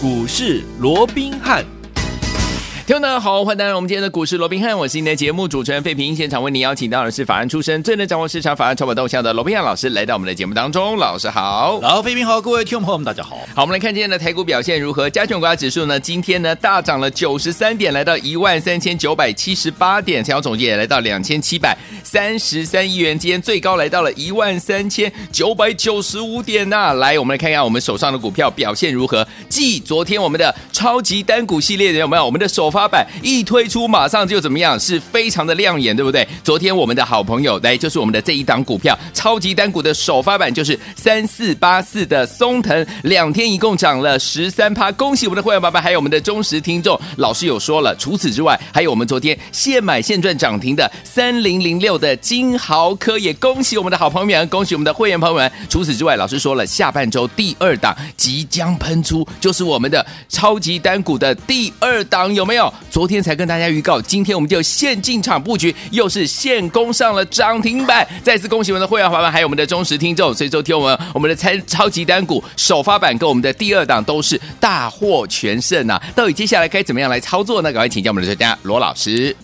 股市罗宾汉。听众们好，欢迎来到我们今天的股市罗宾汉，我是您的节目主持人费平。现场为您邀请到的是法案出身、最能掌握市场法案筹码动向的罗宾汉老师，来到我们的节目当中。老师好，老费平好，各位听众朋友们大家好。好，我们来看今天的台股表现如何？加权股价指数呢，今天呢大涨了九十三点，来到一万三千九百七十八点，成交总值也来到两千七百三十三亿元，今天最高来到了一万三千九百九十五点呐、来，我们来看一下我们手上的股票表现如何。继昨天我们的超级单股系列的有没有？我们的首发发版一推。出马上就怎么样，是非常的亮眼，对不对？昨天我们的好朋友来，就是我们的这一档股票，超级单股的首发版，就是三四八四的松腾，两天一共涨了十三趴，恭喜我们的会员爸爸，还有我们的忠实听众。老师有说了，除此之外，还有我们昨天现买现赚涨停的三零零六的金豪科，也恭喜我们的好朋友们，恭喜我们的会员朋友们。除此之外，老师说了，下半周第二档即将喷出，就是我们的超级单股的第二档，有没有？昨天才跟。大家预告，今天我们就现进场布局，又是现攻上了涨停板。再次恭喜我们的会员伙伴，还有我们的忠实听众。所以昨天我们我们的超超级单股首发版跟我们的第二档都是大获全胜啊！到底接下来该怎么样来操作呢？赶快请教我们的专家罗老师。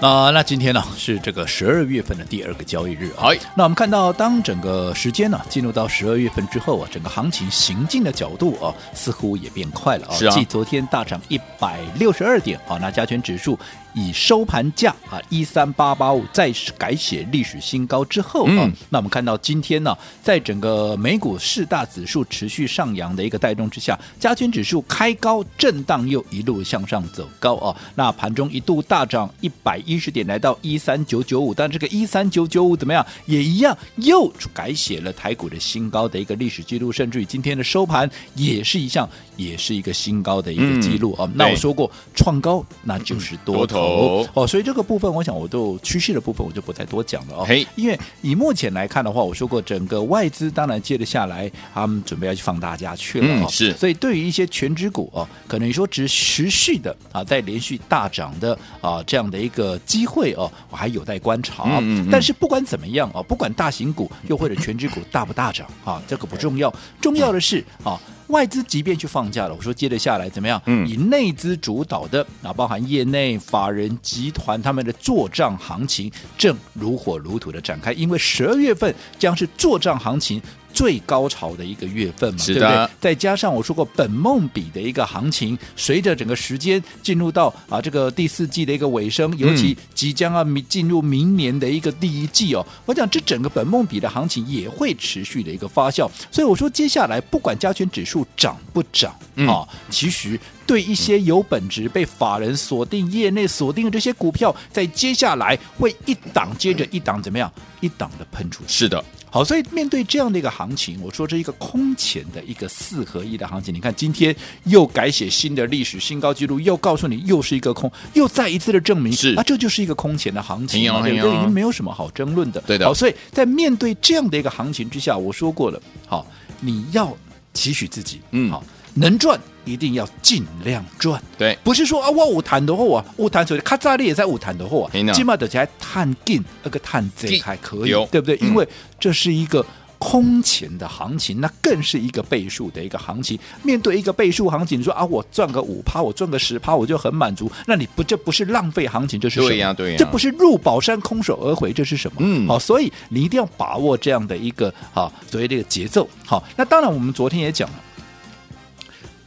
啊、呃，那今天呢是这个十二月份的第二个交易日啊。那我们看到，当整个时间呢进入到十二月份之后啊，整个行情行进的角度啊，似乎也变快了啊。是啊。继昨天大涨一百六十二点啊，那加权指数。以收盘价啊一三八八五再改写历史新高之后啊，那我们看到今天呢，在整个美股四大指数持续上扬的一个带动之下，加权指数开高震荡又一路向上走高啊，那盘中一度大涨一百一十点，来到一三九九五，但这个一三九九五怎么样？也一样又改写了台股的新高的一个历史记录，甚至于今天的收盘也是一项，也是一个新高的一个记录啊。那我说过，创高那就是多头。哦哦，所以这个部分，我想我都趋势的部分，我就不再多讲了哦。嘿，因为以目前来看的话，我说过，整个外资当然接着下来，他们准备要去放大家去了哦。是，所以对于一些全值股哦，可能说只持续的啊，在连续大涨的啊这样的一个机会哦，我还有待观察。嗯嗯。但是不管怎么样哦，不管大型股又或者全值股大不大涨啊，这个不重要，重要的是啊。外资即便去放假了，我说接着下来怎么样？嗯，以内资主导的啊，包含业内法人集团他们的做账行情正如火如荼的展开，因为十二月份将是做账行情。最高潮的一个月份嘛，对不对？再加上我说过本梦比的一个行情，随着整个时间进入到啊这个第四季的一个尾声，尤其即将要进入明年的一个第一季哦，嗯、我讲这整个本梦比的行情也会持续的一个发酵，所以我说接下来不管加权指数涨不涨啊、嗯，其实对一些有本质被法人锁定、业内锁定的这些股票，在接下来会一档接着一档怎么样？一档的喷出，是的。好，所以面对这样的一个行情，我说这一个空前的一个四合一的行情，你看今天又改写新的历史新高纪录，又告诉你又是一个空，又再一次的证明是啊，这就是一个空前的行情，对这已经没有什么好争论的。对的。好，所以在面对这样的一个行情之下，我说过了，好，你要期许自己，嗯，好，能赚。一定要尽量赚，对，不是说啊，我五谈的货啊，五谈所以卡扎利也在五谈的货啊，起码得起来探进那个探贼还可以，对不对？嗯、因为这是一个空前的行情，那更是一个倍数的一个行情。面对一个倍数行情，你说啊，我赚个五趴，我赚个十趴，我就很满足，那你不这不是浪费行情，这是什么？对呀、啊，对呀、啊，这不是入宝山空手而回，这是什么？嗯，好，所以你一定要把握这样的一个啊，所谓这个节奏。好，那当然我们昨天也讲了。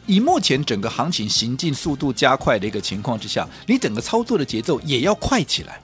以目前整个行情行进速度加快的一个情况之下，你整个操作的节奏也要快起来。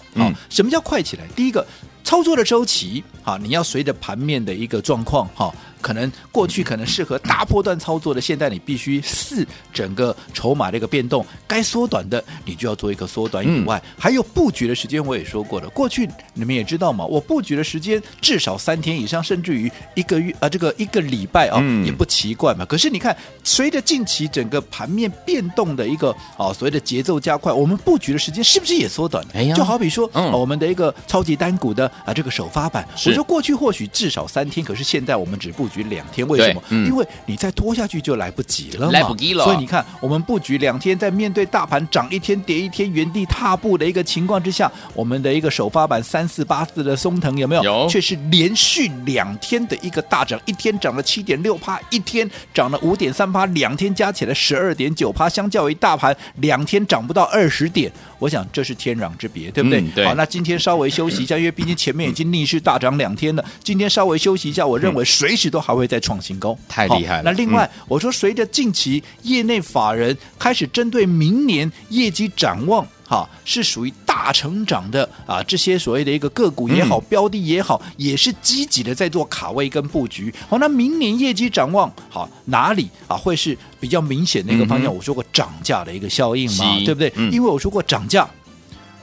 什么叫快起来？第一个，操作的周期啊，你要随着盘面的一个状况哈。可能过去可能适合大波段操作的，现在你必须视整个筹码的一个变动，该缩短的你就要做一个缩短。以外，还有布局的时间，我也说过了。过去你们也知道嘛，我布局的时间至少三天以上，甚至于一个月啊，这个一个礼拜啊，也不奇怪嘛。可是你看，随着近期整个盘面变动的一个啊，所谓的节奏加快，我们布局的时间是不是也缩短了？就好比说，我们的一个超级单股的啊这个首发版。我说过去或许至少三天，可是现在我们只布局两天，为什么？嗯因为你再拖下去就来不及了嘛，来不及了所以你看，我们布局两天，在面对大盘涨一天跌一天、原地踏步的一个情况之下，我们的一个首发版三四八四的松藤有没有？有却是连续两天的一个大涨，一天涨了七点六趴，一天涨了五点三趴，两天加起来十二点九趴，相较于大盘两天涨不到二十点，我想这是天壤之别，对不对？嗯对。好，那今天稍微休息一下，因为毕竟前面已经逆势大涨两天了，今天稍微休息一下，我认为随时都还会再创新高，太厉害了。那另外，我说随着近期业内法人开始针对明年业绩展望。哈，是属于大成长的啊，这些所谓的一个个股也好，嗯、标的也好，也是积极的在做卡位跟布局。好，那明年业绩展望，好哪里啊会是比较明显的一个方向？嗯、我说过涨价的一个效应嘛，对不对？嗯、因为我说过涨价，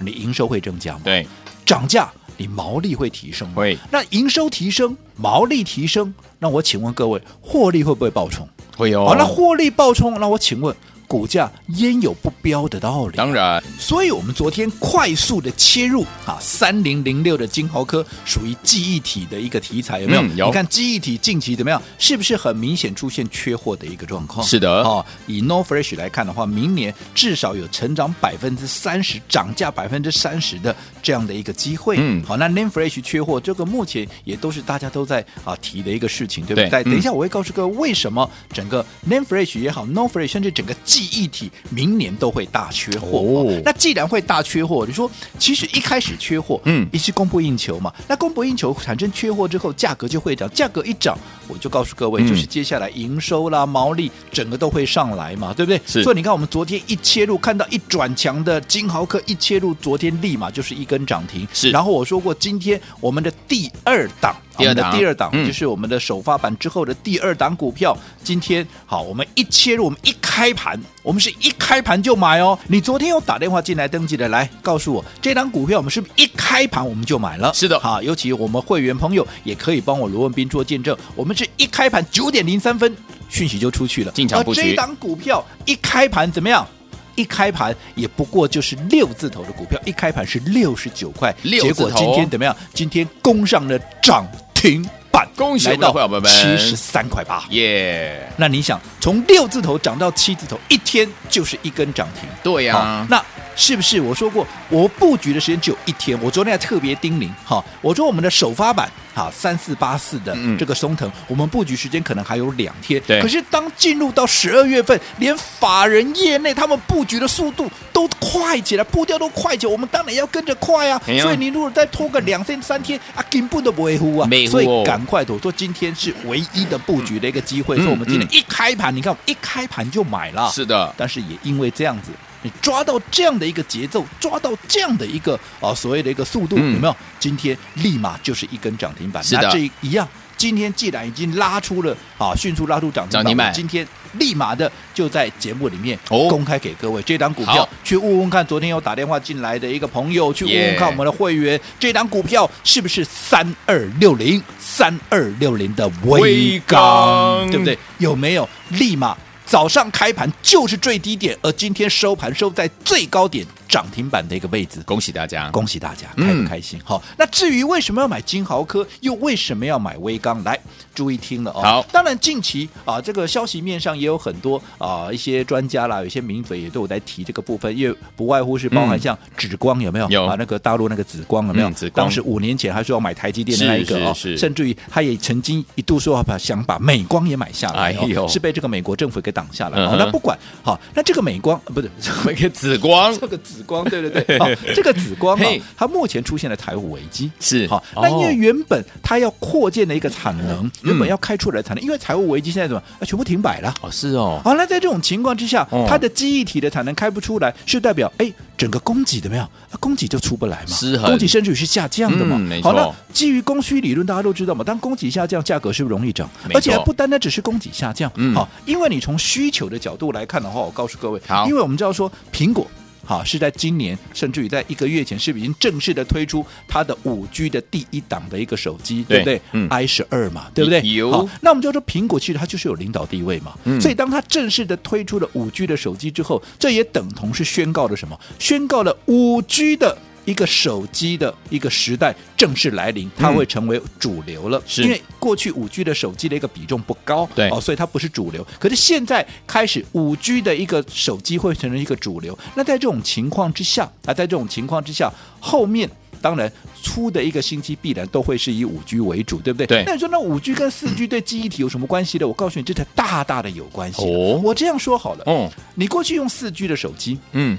你营收会增加吗？对，涨价你毛利会提升吗？会。那营收提升，毛利提升，那我请问各位，获利会不会爆冲？会有。好，那获利爆冲，那我请问。股价焉有不飙的道理？当然，所以我们昨天快速的切入啊，三零零六的金豪科属于记忆体的一个题材，有没有？嗯、有。你看记忆体近期怎么样？是不是很明显出现缺货的一个状况？是的。哦，以 No Fresh 来看的话，明年至少有成长百分之三十，涨价百分之三十的这样的一个机会。嗯。好，那 Name Fresh 缺货，这个目前也都是大家都在啊提的一个事情，对不对？对等一下我会告诉各位为什么整个 Name Fresh 也好，No Fresh 甚至整个记记忆体明年都会大缺货，哦，那既然会大缺货，你说其实一开始缺货，嗯，也是供不应求嘛，那供不应求产生缺货之后，价格就会涨，价格一涨，我就告诉各位，嗯、就是接下来营收啦、毛利整个都会上来嘛，对不对？所以你看，我们昨天一切入，看到一转强的金豪科一切入，昨天立马就是一根涨停。是。然后我说过，今天我们的第二档。第二档，第二档、嗯、就是我们的首发版之后的第二档股票。今天好，我们一切入，我们一开盘，我们是一开盘就买哦。你昨天有打电话进来登记的，来告诉我，这档股票我们是不是一开盘我们就买了？是的，好，尤其我们会员朋友也可以帮我罗文斌做见证，我们是一开盘九点零三分讯息就出去了，进场布局。这档股票一开盘怎么样？一开盘也不过就是六字头的股票，一开盘是六十九块，结果今天怎么样？今天攻上了涨停板，恭喜来到七十三块八，耶！那你想从六字头涨到七字头，一天就是一根涨停，对呀、啊。那是不是我说过，我布局的时间只有一天？我昨天还特别叮咛，哈，我说我们的首发版。好，三四八四的这个松藤，嗯、我们布局时间可能还有两天。对。可是当进入到十二月份，连法人业内他们布局的速度都快起来，步调都快起来，我们当然要跟着快啊。哎、所以你如果再拖个两天三天啊，根本都不会呼啊。没所以赶快的，我说今天是唯一的布局的一个机会。嗯、所以我们今天一开盘，嗯、你看我们一开盘就买了。是的。但是也因为这样子。你抓到这样的一个节奏，抓到这样的一个啊所谓的一个速度，嗯、有没有？今天立马就是一根涨停板。是的，那这一样，今天既然已经拉出了啊，迅速拉出涨停板，今天立马的就在节目里面公开给各位、哦、这档股票，去问问看，昨天有打电话进来的一个朋友，去问问看我们的会员，这档股票是不是三二六零三二六零的威刚，对不对？有没有立马？早上开盘就是最低点，而今天收盘收在最高点。涨停板的一个位置，恭喜大家，恭喜大家，开不开心？好、嗯，那至于为什么要买金豪科，又为什么要买威刚？来，注意听了哦。好，当然近期啊，这个消息面上也有很多啊，一些专家啦，有些名嘴也都有在提这个部分，因为不外乎是包含像紫光有没有？有啊，那个大陆那个紫光有没有？嗯、紫光当时五年前还说要买台积电的那一个哦，甚至于他也曾经一度说把想把美光也买下来，哎呦，是被这个美国政府给挡下来。那不管好，那这个美光不是这个紫光，这个紫光，对 对对。这个紫光啊，它目前出现了财务危机，是好。那因为原本它要扩建的一个产能，原本要开出来的产能，因为财务危机现在怎么啊，全部停摆了。哦，是哦。好，那在这种情况之下，它的记忆体的产能开不出来，是代表哎，整个供给怎么样？供给就出不来嘛，失衡，供给甚至于是下降的嘛。好，那基于供需理论，大家都知道嘛，当供给下降，价格是不是容易涨？而且还不单单只是供给下降，好，因为你从需求的角度来看的话，我告诉各位，好，因为我们知道说苹果。好，是在今年，甚至于在一个月前，是不是已经正式的推出它的五 G 的第一档的一个手机，对，对不对？嗯，I 十二嘛，对不对？有。好，那我们就说苹果其实它就是有领导地位嘛，嗯，所以当它正式的推出了五 G 的手机之后，这也等同是宣告了什么？宣告了五 G 的一个手机的一个时代正式来临，它会成为主流了。是因为过去五 G 的手机的一个比重不高，对哦，所以它不是主流。可是现在开始，五 G 的一个手机会成为一个主流。那在这种情况之下，啊，在这种情况之下，后面当然出的一个星期必然都会是以五 G 为主，对不对？对。那你说那五 G 跟四 G 对记忆体有什么关系呢？我告诉你，这才大大的有关系。哦，我这样说好了，哦，你过去用四 G 的手机，嗯。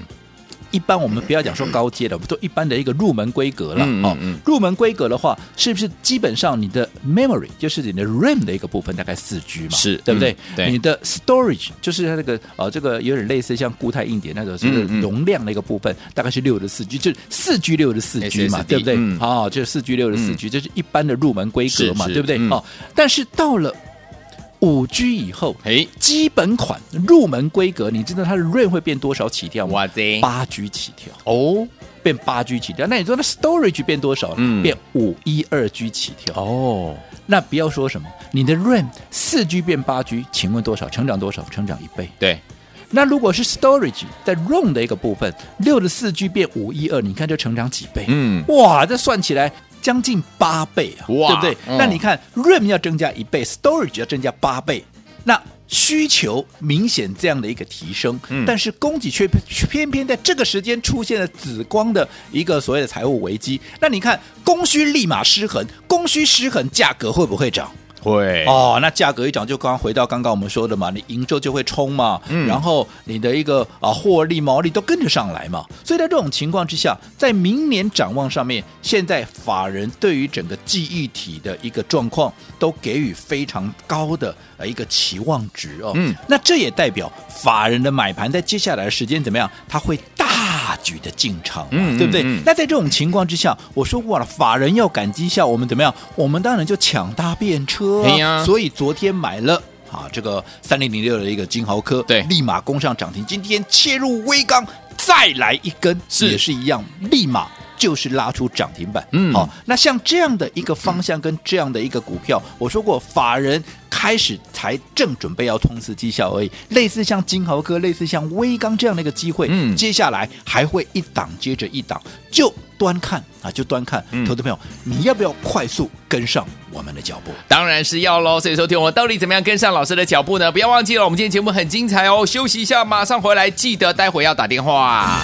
一般我们不要讲说高阶的，我们都一般的一个入门规格了。哦，入门规格的话，是不是基本上你的 memory 就是你的 RAM 的一个部分，大概四 G 嘛？是对不对？你的 storage 就是它这个呃，这个有点类似像固态硬碟那种，就是容量的一个部分，大概是六的四 G，就是四 G 六的四 G 嘛对不对？嗯好，就是四 G 六的四 G，这是一般的入门规格嘛，对不对？嗯哦，但是到了五 G 以后，哎，基本款入门规格，你知道它的 RAM 会变多少起跳吗？哇塞，八 G 起跳。哦变八 G 起跳，那你说那 storage 变多少？嗯变五一二 G 起跳。哦，那不要说什么，你的 RAM 四 G 变八 G，请问多少？成长多少？成长一倍。对，那如果是 storage 在 ROM 的一个部分，六的四 G 变五一二，你看这成长几倍？嗯，哇，这算起来将近八倍啊，哇对不对？嗯那你看 RAM 要增加一倍，storage 要增加八倍，那需求明显这样的一个提升，嗯但是供给却却偏偏在这个时间出现了紫光的一个所谓的财务危机。那你看供需立马失衡，供需失衡，价格会不会涨？会哦，那价格一涨，就刚刚回到刚刚我们说的嘛，你营收就会冲嘛，嗯然后你的一个啊获利毛利都跟着上来嘛，所以在这种情况之下，在明年展望上面，现在法人对于整个记忆体的一个状况都给予非常高的呃一个期望值哦，嗯，那这也代表法人的买盘在接下来的时间怎么样？他会大举的进场嘛，嗯对不对？嗯嗯那在这种情况之下，我说过了，法人要赶绩效，我们怎么样？我们当然就抢搭便车、啊哎呀所以昨天买了。啊，这个三零零六的一个金豪科，对立马攻上涨停。今天切入微钢，再来一根，是也是一样，立马就是拉出涨停板。嗯好、那像这样的一个方向跟这样的一个股票，我说过，法人开始才正准备要冲刺绩效而已。类似像金豪科，类似像威钢这样的一个机会，嗯接下来还会一档接着一档，就端看啊，就端看。嗯投资朋友，你要不要快速跟上我们的脚步？当然是要喽。所以说，听我到底怎么样跟上老师的脚步呢？不要忘记了，我们今天节目很精彩哦。休息一下，马上回来，记得待会要打电话。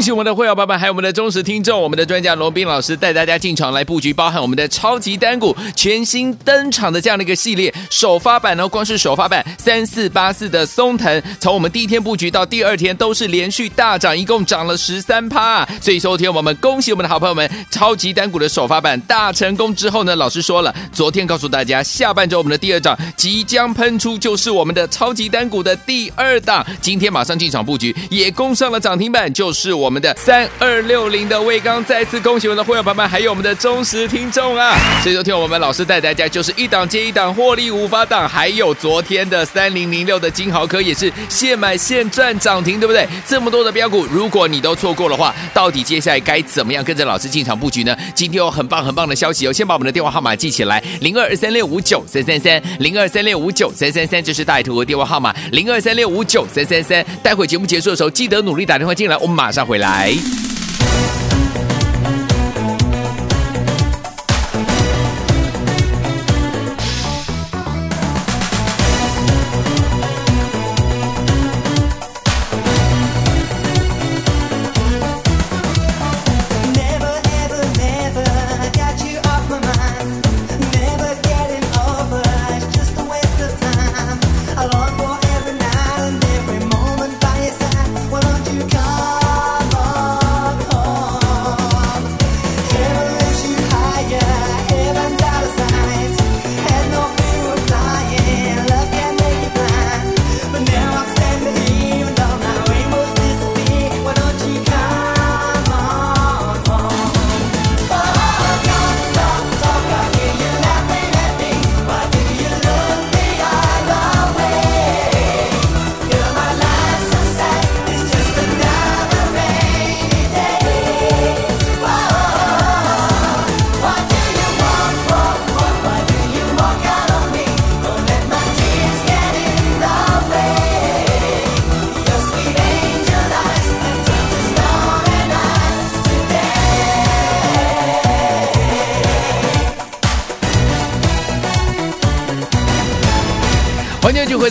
恭喜我们的会员爸爸，还有我们的忠实听众，我们的专家罗斌老师带大家进场来布局，包含我们的超级单股全新登场的这样的一个系列首发版呢，光是首发版三四八四的松藤，从我们第一天布局到第二天都是连续大涨，一共涨了十三趴。所以说，听我们恭喜我们的好朋友们，超级单股的首发版大成功之后呢，老师说了，昨天告诉大家，下半周我们的第二涨即将喷出，就是我们的超级单股的第二档，今天马上进场布局，也攻上了涨停板，就是我我们的三二六零的魏刚，再次恭喜我们的会员朋友们，还有我们的忠实听众啊！所以说，听我们老师带大家就是一档接一档，获利无法挡。还有昨天的三零零六的金豪科也是现买现赚涨停，对不对？这么多的标股，如果你都错过的话，到底接下来该怎么样跟着老师进场布局呢？今天有很棒很棒的消息哦！先把我们的电话号码记起来，零二三六五九三三三，零二三六五九三三三，这是大图的电话号码，零二三六五九三三三。待会节目结束的时候，记得努力打电话进来，我们马上回。来。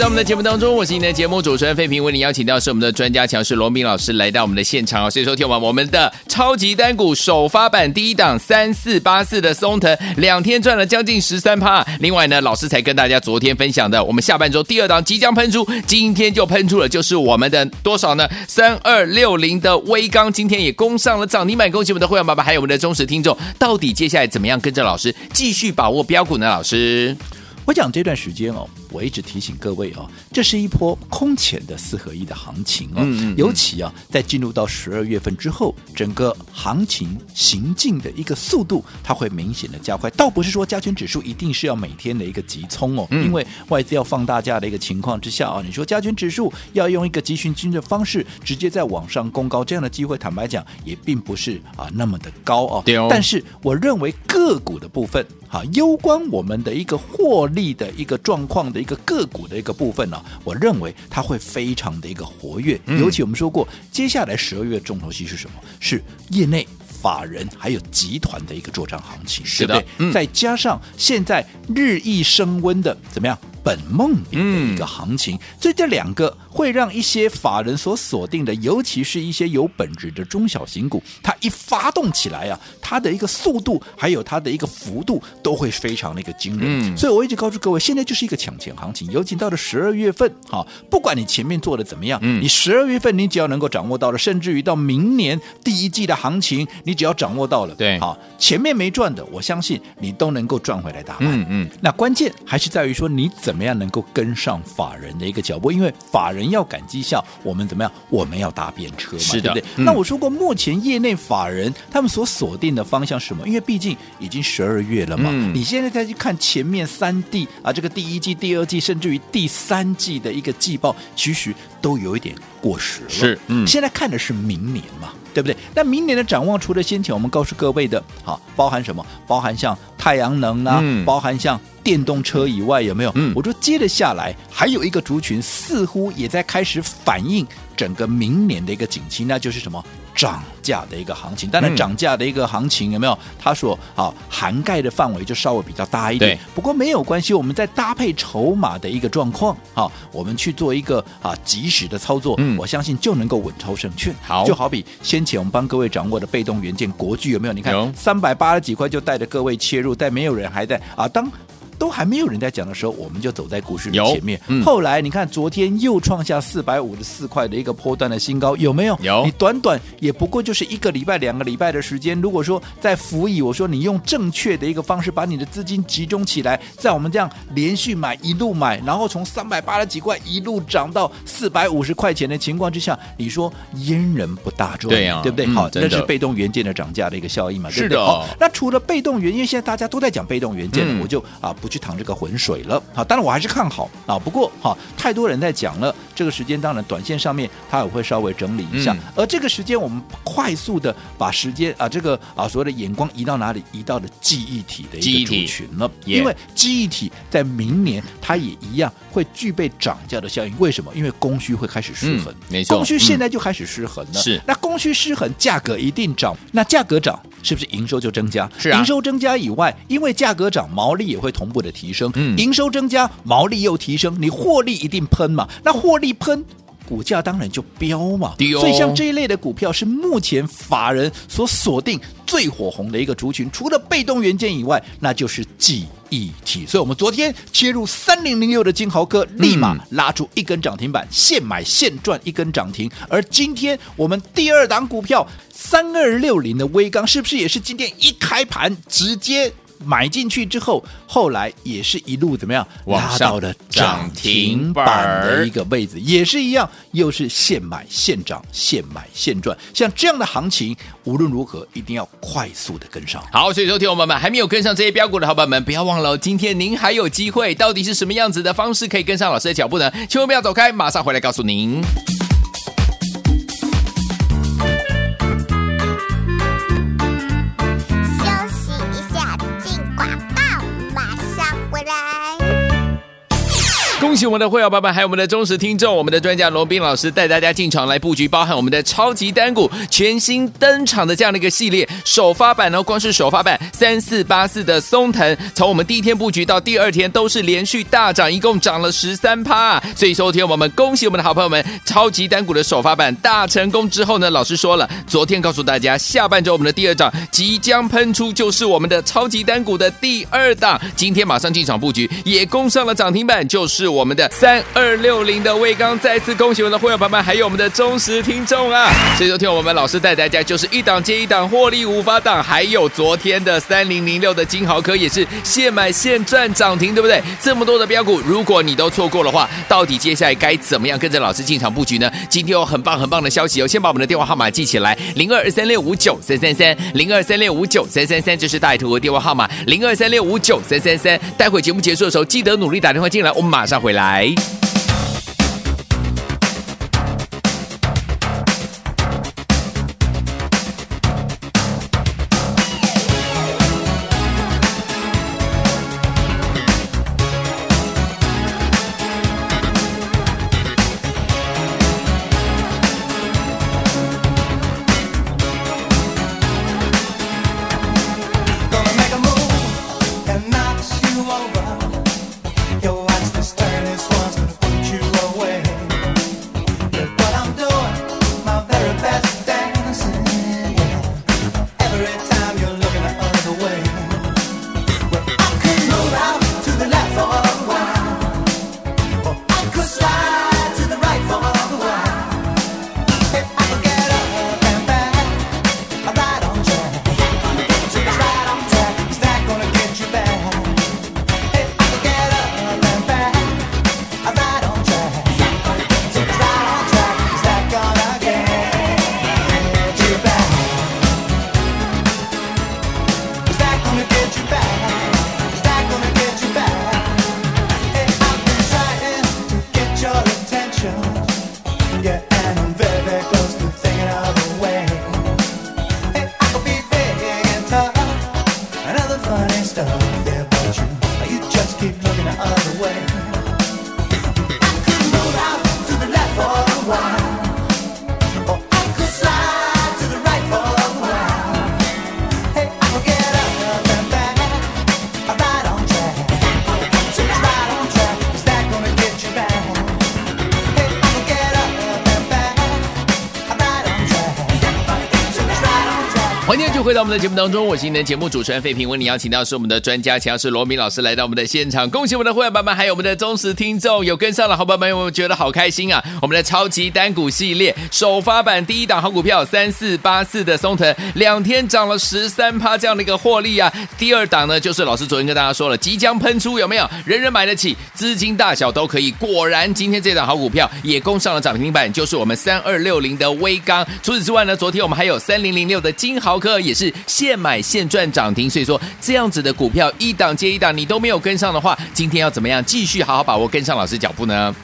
我们的节目当中，我是您的节目主持人费平，为您邀请到是我们的专家强势罗明老师来到我们的现场啊。所以说，听完我们的超级单股首发版第一档三四八四的松腾，两天赚了将近十三趴。另外呢，老师才跟大家昨天分享的，我们下半周第二档即将喷出，今天就喷出了，就是我们的多少呢？三二六零的威刚，今天也攻上了涨停板，恭喜我们的会员爸爸，还有我们的忠实听众。到底接下来怎么样跟着老师继续把握标股呢？老师，我讲这段时间哦。我一直提醒各位哦，这是一波空前的四合一的行情哦。嗯嗯嗯，尤其啊，在进入到十二月份之后，整个行情行进的一个速度，它会明显的加快。倒不是说加权指数一定是要每天的一个急冲哦，嗯、因为外资要放大假的一个情况之下啊，你说加权指数要用一个急循经的方式直接在往上攻高，这样的机会，坦白讲也并不是啊那么的高哦。但是我认为个股的部分，哈，攸关我们的一个获利的一个状况的。一个个股的一个部分呢、啊，我认为它会非常的一个活跃，嗯、尤其我们说过，接下来十二月重头戏是什么？是业内法人还有集团的一个作战行情，是的，对不对？嗯、再加上现在日益升温的怎么样？本梦比的一个行情，嗯、所以这两个会让一些法人所锁定的，尤其是一些有本质的中小型股，它一发动起来啊，它的一个速度还有它的一个幅度都会非常的一个惊人。嗯、所以我一直告诉各位，现在就是一个抢钱行情，尤其到了十二月份，哈，不管你前面做的怎么样，嗯、你十二月份你只要能够掌握到了，甚至于到明年第一季的行情，你只要掌握到了，对，好，前面没赚的，我相信你都能够赚回来大半。嗯嗯，那关键还是在于说你怎么。怎么样能够跟上法人的一个脚步？因为法人要赶绩效，我们怎么样？我们要搭便车嘛，是的对不对？嗯、那我说过，目前业内法人他们所锁定的方向是什么？因为毕竟已经十二月了嘛，嗯、你现在再去看前面三季啊，这个第一季、第二季，甚至于第三季的一个季报，其实都有一点过时了。是，嗯，现在看的是明年嘛。对不对？那明年的展望，除了先前我们告诉各位的，好，包含什么？包含像太阳能啊，嗯、包含像电动车以外，有没有？嗯，我说接着下来还有一个族群，似乎也在开始反映整个明年的一个景气，那就是什么？涨价的一个行情，当然涨价的一个行情有没有？它所啊涵盖的范围就稍微比较大一点。对不过没有关系，我们在搭配筹码的一个状况，好，我们去做一个啊及时的操作，嗯，我相信就能够稳操胜券。好，就好比先前我们帮各位掌握的被动元件国巨有没有？你看三百八十几块就带着各位切入，但没有人还在啊当。都还没有人在讲的时候，我们就走在股市的前面。嗯、后来你看，昨天又创下四百五十四块的一个波段的新高，有没有？有。你短短也不过就是一个礼拜、两个礼拜的时间。如果说在辅以，我说你用正确的一个方式把你的资金集中起来，在我们这样连续买、一路买，然后从三百八十几块一路涨到四百五十块钱的情况之下，你说阉人不大赚？对呀、啊，对不对？嗯、好，那是被动元件的涨价的一个效应嘛？是的。好，那除了被动元件，现在大家都在讲被动元件，嗯、我就啊不。去淌这个浑水了，好，当然我还是看好啊。不过哈，太多人在讲了，这个时间当然短线上面它也会稍微整理一下。嗯、而这个时间，我们快速的把时间啊，这个啊所谓的眼光移到哪里？移到了记忆体的一个族群了。因为记忆体在明年它也一样会具备涨价的效应。为什么？因为供需会开始失衡。嗯、没错，供需现在就开始失衡了。是、嗯，那供需失衡，价格一定涨。那价格涨，是不是营收就增加？是啊。营收增加以外，因为价格涨，毛利也会同步。的提升，嗯，营收增加，毛利又提升，你获利一定喷嘛？那获利喷，股价当然就飙嘛。哦、所以像这一类的股票是目前法人所锁定最火红的一个族群，除了被动元件以外，那就是记忆体。所以我们昨天切入三零零六的金豪科，立马拉出一根涨停板，现买现赚一根涨停。而今天我们第二档股票三二六零的威刚，是不是也是今天一开盘直接？买进去之后，后来也是一路怎么样拉到了涨停板的一个位置，也是一样，又是现买现涨，现买现赚。像这样的行情，无论如何一定要快速的跟上。好，所以说，听友们还没有跟上这些标股的好朋友们，不要忘了，今天您还有机会。到底是什么样子的方式可以跟上老师的脚步呢？千万不要走开，马上回来告诉您。喜我们的会员爸爸，还有我们的忠实听众，我们的专家罗宾老师带大家进场来布局，包含我们的超级单股全新登场的这样的一个系列首发版呢，光是首发版三四八四的松腾，从我们第一天布局到第二天都是连续大涨，一共涨了十三趴。所以收，听我们恭喜我们的好朋友们，超级单股的首发版大成功之后呢，老师说了，昨天告诉大家，下半周我们的第二档即将喷出，就是我们的超级单股的第二档，今天马上进场布局，也攻上了涨停板，就是我们我们的三二六零的魏刚，再次恭喜我们的会员朋友们，还有我们的忠实听众啊！所以说，听我们老师带大家就是一档接一档获利无法挡，还有昨天的三零零六的金豪科也是现买现赚涨停，对不对？这么多的标股，如果你都错过的话，到底接下来该怎么样跟着老师进场布局呢？今天有很棒很棒的消息哦！先把我们的电话号码记起来：零二三六五九三三三，零二三六五九三三三，就是大图的电话号码，零二三六五九三三三。待会节目结束的时候，记得努力打电话进来，我们马上回来。来。欢迎回到我们的节目当中，我是今天的节目主持人费平，为你邀请到是我们的专家，强势罗明老师来到我们的现场，恭喜我们的会员爸爸，还有我们的忠实听众，有跟上了好朋友们，有没有觉得好开心啊？我们的超级单股系列首发版第一档好股票三四八四的松腾，两天涨了十三趴这样的一个获利啊！第二档呢，就是老师昨天跟大家说了，即将喷出，有没有？人人买得起，资金大小都可以。果然，今天这档好股票也攻上了涨停板，就是我们三二六零的威刚。除此之外呢，昨天我们还有三零零六的金豪科也是。现买现赚涨停，所以说这样子的股票一档接一档，你都没有跟上的话，今天要怎么样继续好好把握跟上老师脚步呢？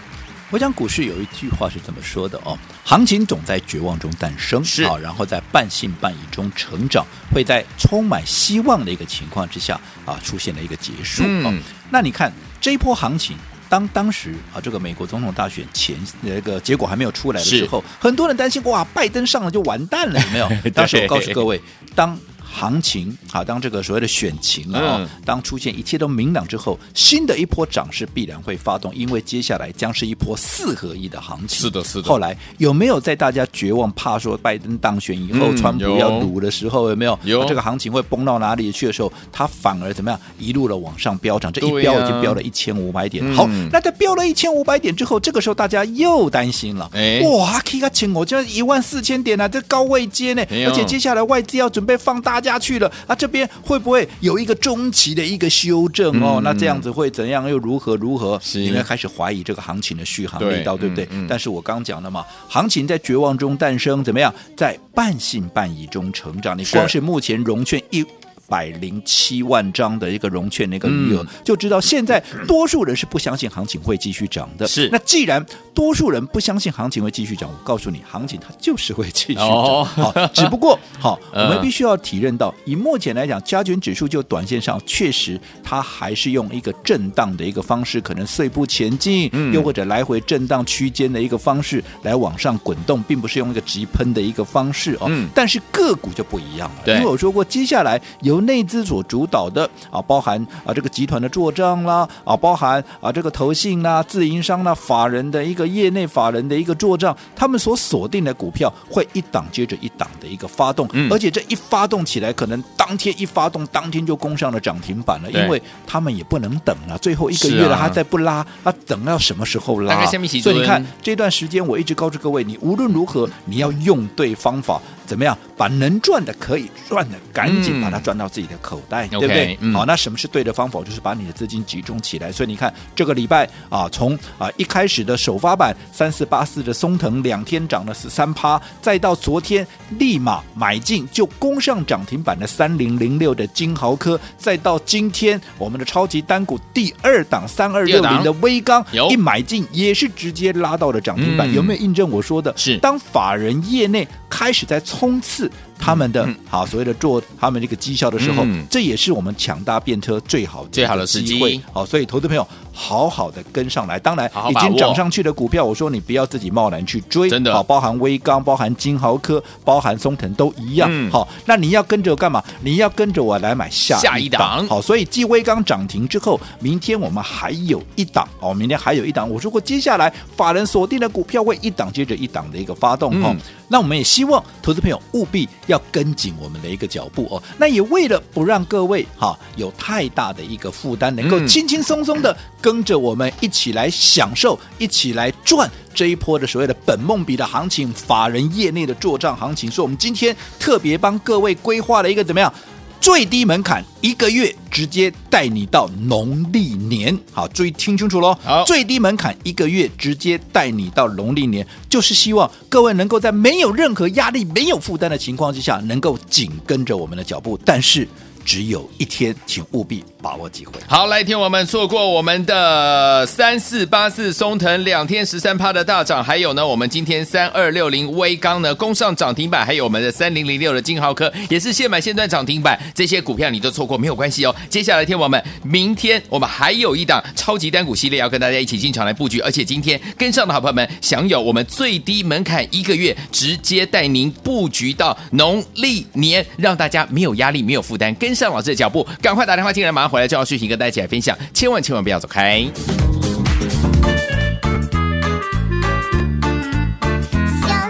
我讲股市有一句话是这么说的哦，行情总在绝望中诞生，是啊，然后在半信半疑中成长，会在充满希望的一个情况之下啊，出现了一个结束。嗯，哦，那你看这一波行情。当当时啊，这个美国总统大选前那个结果还没有出来的时候，很多人担心哇，拜登上了就完蛋了，有没有？当时我告诉各位，当。行情啊，当这个所谓的选情啊，嗯、当出现一切都明朗之后，新的一波涨势必然会发动，因为接下来将是一波四合一的行情。是的，是的。后来有没有在大家绝望、怕说拜登当选以后，嗯、川普要赌的时候，有没有？有。这个行情会崩到哪里去的时候，它反而怎么样？一路的往上飙涨，这一飙已经飙了一千五百点。啊、好，那在飙了一千五百点之后，这个时候大家又担心了。哎，哇，K 个钱我就一万四千点啊，这高位接呢，而且接下来外资要准备放大。下去了啊！这边会不会有一个中期的一个修正哦？嗯、那这样子会怎样？又如何如何？应该开始怀疑这个行情的续航力道，对，对不对？嗯嗯、但是我刚讲了嘛，行情在绝望中诞生，怎么样？在半信半疑中成长。你光是目前融券一百零七万张的一个融券的一个余额，嗯、就知道现在多数人是不相信行情会继续涨的。是，那既然多数人不相信行情会继续涨，我告诉你，行情它就是会继续涨。哦、好，只不过好，嗯、我们必须要体认到，以目前来讲，加权指数就短线上确实它还是用一个震荡的一个方式，可能碎步前进，嗯、又或者来回震荡区间的一个方式来往上滚动，并不是用一个急喷的一个方式哦。嗯、但是个股就不一样了，对。因为我说过，接下来由内资所主导的啊，包含啊这个集团的做账啦，啊包含啊这个投信啦、自营商啦、法人的一个业内法人的一个做账，他们所锁定的股票会一档接着一档的一个发动，嗯、而且这一发动起来，可能当天一发动，当天就攻上了涨停板了，因为他们也不能等了，最后一个月了，他再不拉，他等到什么时候拉？所以你看这段时间，我一直告诉各位，你无论如何，你要用对方法，怎么样把能赚的可以赚的，赶紧把它赚到自己的口袋，嗯、对不对？嗯、好，那什么是对的方法？就是把你的资金集中起来。所以你看这个礼拜啊，从啊一开始的首发版三四八四的松藤，两天涨了十三趴，再到昨天立马买进就攻上涨停板的三零零六的金豪科，再到今天我们的超级单股第二档三二六零的威刚，一买进也是直接拉到了涨停板，嗯、有没有印证我说的？是当法人业内开始在冲刺。他们的、嗯、好所谓的做他们这个绩效的时候，嗯、这也是我们抢搭便车最好的最好的时机。好，所以投资朋友好好的跟上来。当然，已经涨上去的股票，我说你不要自己贸然去追。真的，好，包含威刚、包含金豪科、包含松腾都一样。嗯、好，那你要跟着我干嘛？你要跟着我来买下下一档。好，所以继威刚涨停之后，明天我们还有一档。哦，明天还有一档。我说过，接下来法人锁定的股票会一档接着一档的一个发动。哈、嗯，那我们也希望投资朋友务必要跟紧我们的一个脚步哦，那也为了不让各位哈有太大的一个负担，能够轻轻松松的跟着我们一起来享受，一起来赚这一波的所谓的本梦比的行情，法人业内的做账行情。所以，我们今天特别帮各位规划了一个怎么样？最低门槛一个月，直接带你到农历年。好，注意听清楚喽。好，最低门槛一个月，直接带你到农历年，就是希望各位能够在没有任何压力、没有负担的情况之下，能够紧跟着我们的脚步。但是。只有一天，请务必把握机会。好，来听我们错过我们的三四八四松腾两天十三趴的大涨，还有呢，我们今天三二六零威刚呢攻上涨停板，还有我们的三零零六的金豪科也是现买现赚涨停板，这些股票你都错过没有关系哦。接下来听我们，明天我们还有一档超级单股系列要跟大家一起进场来布局，而且今天跟上的好朋友们享有我们最低门槛一个月，直接带您布局到农历年，让大家没有压力、没有负担，跟。上老师的脚步，赶快打电话进来，马上回来就要续行跟大家一起来分享，千万千万不要走开。休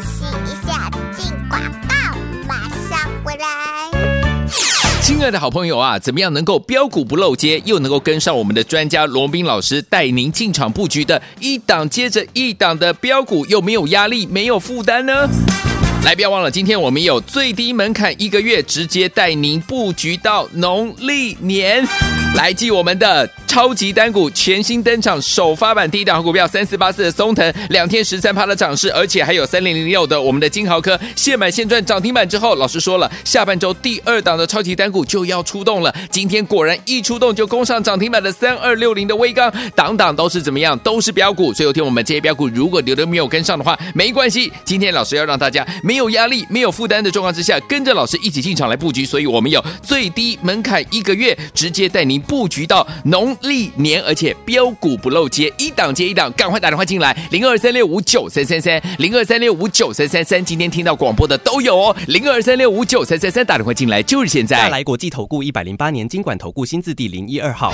息一下，进广告，马上回来。亲爱的好朋友啊，怎么样能够标股不漏接，又能够跟上我们的专家罗宾老师带您进场布局的一档接着一档的标股，又没有压力、没有负担呢？来，不要忘了，今天我们有最低门槛一个月，直接带您布局到农历年。来记我们的超级单股全新登场，首发版第一档股票三四八四的松腾，两天十三趴的涨势，而且还有三零零六的我们的金豪科，现买现赚涨停板之后，老师说了，下半周第二档的超级单股就要出动了。今天果然一出动就攻上涨停板的三二六零的威刚，档档都是怎么样？都是标股。所以有听我们这些标股，如果留的没有跟上的话，没关系，今天老师要让大家明没有压力、没有负担的状况之下，跟着老师一起进场来布局。所以我们有最低门槛一个月，直接带您。布局到农历年，而且标股不漏接，一档接一档，赶快打电话进来，零二三六五九三三三，零二三六五九三三三，今天听到广播的都有哦，零二三六五九三三三，打电话进来就是现在。大来国际投顾一百零八年金管投顾新字第零一二号。